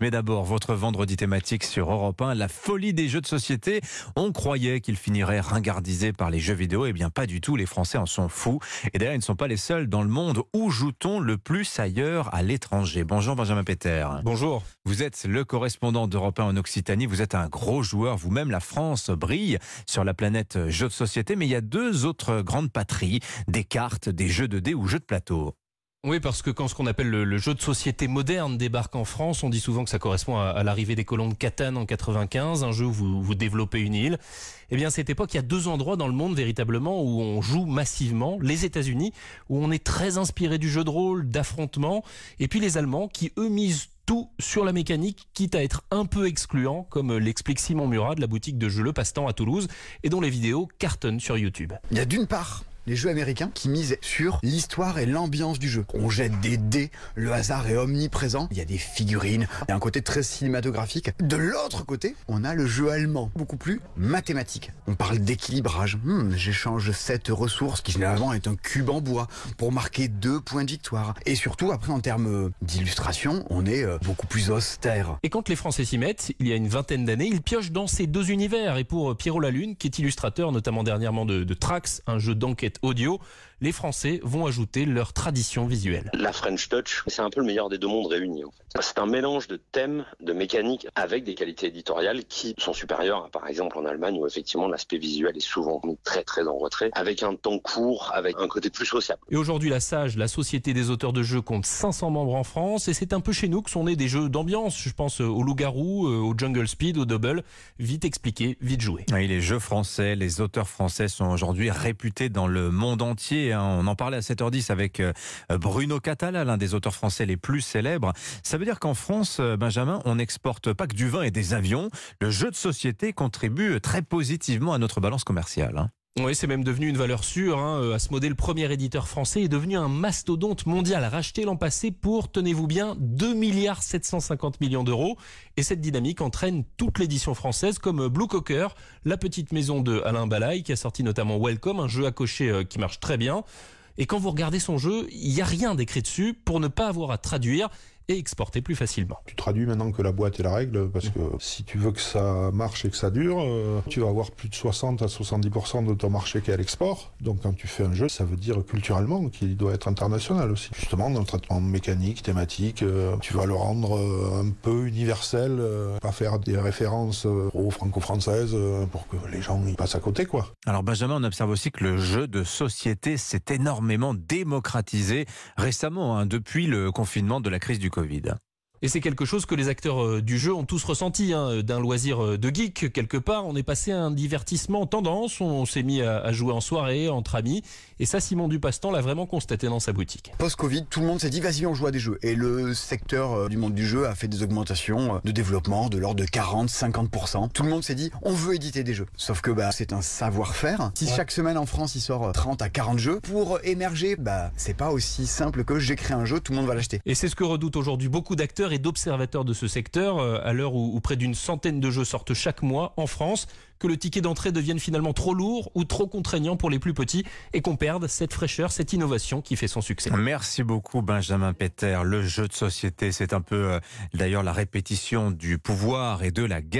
Mais d'abord, votre vendredi thématique sur Europe 1, la folie des jeux de société. On croyait qu'ils finiraient ringardisés par les jeux vidéo. Eh bien, pas du tout. Les Français en sont fous. Et d'ailleurs, ils ne sont pas les seuls dans le monde. Où joue-t-on le plus ailleurs à l'étranger? Bonjour Benjamin Peter. Bonjour. Vous êtes le correspondant d'Europe 1 en Occitanie. Vous êtes un gros joueur. Vous-même, la France brille sur la planète jeux de société. Mais il y a deux autres grandes patries. Des cartes, des jeux de dés ou jeux de plateau. Oui, parce que quand ce qu'on appelle le, jeu de société moderne débarque en France, on dit souvent que ça correspond à, l'arrivée des colons de Catane en 95, un jeu où vous, vous développez une île. Eh bien, à cette époque, il y a deux endroits dans le monde véritablement où on joue massivement. Les États-Unis, où on est très inspiré du jeu de rôle, d'affrontement, et puis les Allemands qui, eux, misent tout sur la mécanique, quitte à être un peu excluant, comme l'explique Simon Murat de la boutique de jeux Le Passe-Temps à Toulouse, et dont les vidéos cartonnent sur YouTube. Il y a d'une part les jeux américains qui misent sur l'histoire et l'ambiance du jeu. On jette des dés, le hasard est omniprésent, il y a des figurines, il y a un côté très cinématographique. De l'autre côté, on a le jeu allemand, beaucoup plus mathématique. On parle d'équilibrage. Hmm, j'échange cette ressource qui généralement est un cube en bois pour marquer deux points de victoire. Et surtout, après, en termes d'illustration, on est euh, beaucoup plus austère. Et quand les Français s'y mettent, il y a une vingtaine d'années, ils piochent dans ces deux univers. Et pour Pierrot Lalune, qui est illustrateur notamment dernièrement de, de Trax, un jeu d'enquête audio, les Français vont ajouter leur tradition visuelle. La French Touch, c'est un peu le meilleur des deux mondes réunis. En fait. C'est un mélange de thèmes, de mécaniques avec des qualités éditoriales qui sont supérieures à, par exemple, en Allemagne où effectivement l'aspect visuel est souvent très très en retrait, avec un temps court, avec un côté plus sociable. Et aujourd'hui, la SAGE, la Société des auteurs de jeux, compte 500 membres en France et c'est un peu chez nous que sont nés des jeux d'ambiance. Je pense au Loup-Garou, euh, au Jungle Speed, au Double. Vite expliqué, vite joué. Oui, les jeux français, les auteurs français sont aujourd'hui réputés dans le monde entier. Hein. On en parlait à 7h10 avec euh, Bruno Catala, l'un des auteurs français les plus célèbres. Ça veut dire qu'en France, euh, Benjamin, on n'exporte pas que du vin et des avions. Le jeu de société contribue très positivement à notre balance commerciale. Hein. Oui, c'est même devenu une valeur sûre. Hein. Euh, le premier éditeur français, est devenu un mastodonte mondial, racheté l'an passé pour, tenez-vous bien, 2 milliards 750 millions d'euros. Et cette dynamique entraîne toute l'édition française, comme Blue Cocker, la petite maison de Alain Balaï, qui a sorti notamment Welcome, un jeu à cocher euh, qui marche très bien. Et quand vous regardez son jeu, il n'y a rien d'écrit dessus pour ne pas avoir à traduire et exporter plus facilement. Tu traduis maintenant que la boîte est la règle parce que si tu veux que ça marche et que ça dure, euh, tu vas avoir plus de 60 à 70% de ton marché qui est à l'export. Donc quand tu fais un jeu, ça veut dire culturellement qu'il doit être international aussi. Justement, dans le traitement mécanique, thématique, euh, tu vas le rendre euh, un peu universel, pas faire des références aux franco-françaises pour que les gens y passent à côté quoi. Alors Benjamin, on observe aussi que le jeu de société s'est énormément démocratisé récemment, hein, depuis le confinement de la crise du Covid. ковида. Et c'est quelque chose que les acteurs euh, du jeu ont tous ressenti, hein, d'un loisir euh, de geek quelque part. On est passé à un divertissement tendance, on s'est mis à jouer en soirée, entre amis. Et ça, Simon Dupastan l'a vraiment constaté dans sa boutique. Post-Covid, tout le monde s'est dit, vas-y, on joue à des jeux. Et le secteur euh, du monde du jeu a fait des augmentations de développement de l'ordre de 40-50%. Tout le monde s'est dit, on veut éditer des jeux. Sauf que bah, c'est un savoir-faire. Si chaque semaine en France, il sort 30 à 40 jeux, pour émerger, bah, c'est pas aussi simple que j'ai créé un jeu, tout le monde va l'acheter. Et c'est ce que redoutent aujourd'hui beaucoup d'acteurs et d'observateurs de ce secteur, euh, à l'heure où, près d'une centaine de jeux sortent chaque mois en France, que le ticket d'entrée devienne finalement trop lourd ou trop contraignant pour les plus petits et qu'on perde cette fraîcheur, cette innovation qui fait son succès. Merci beaucoup Benjamin Peter. Le jeu de société, c'est un peu euh, d'ailleurs la répétition du pouvoir et de la guerre.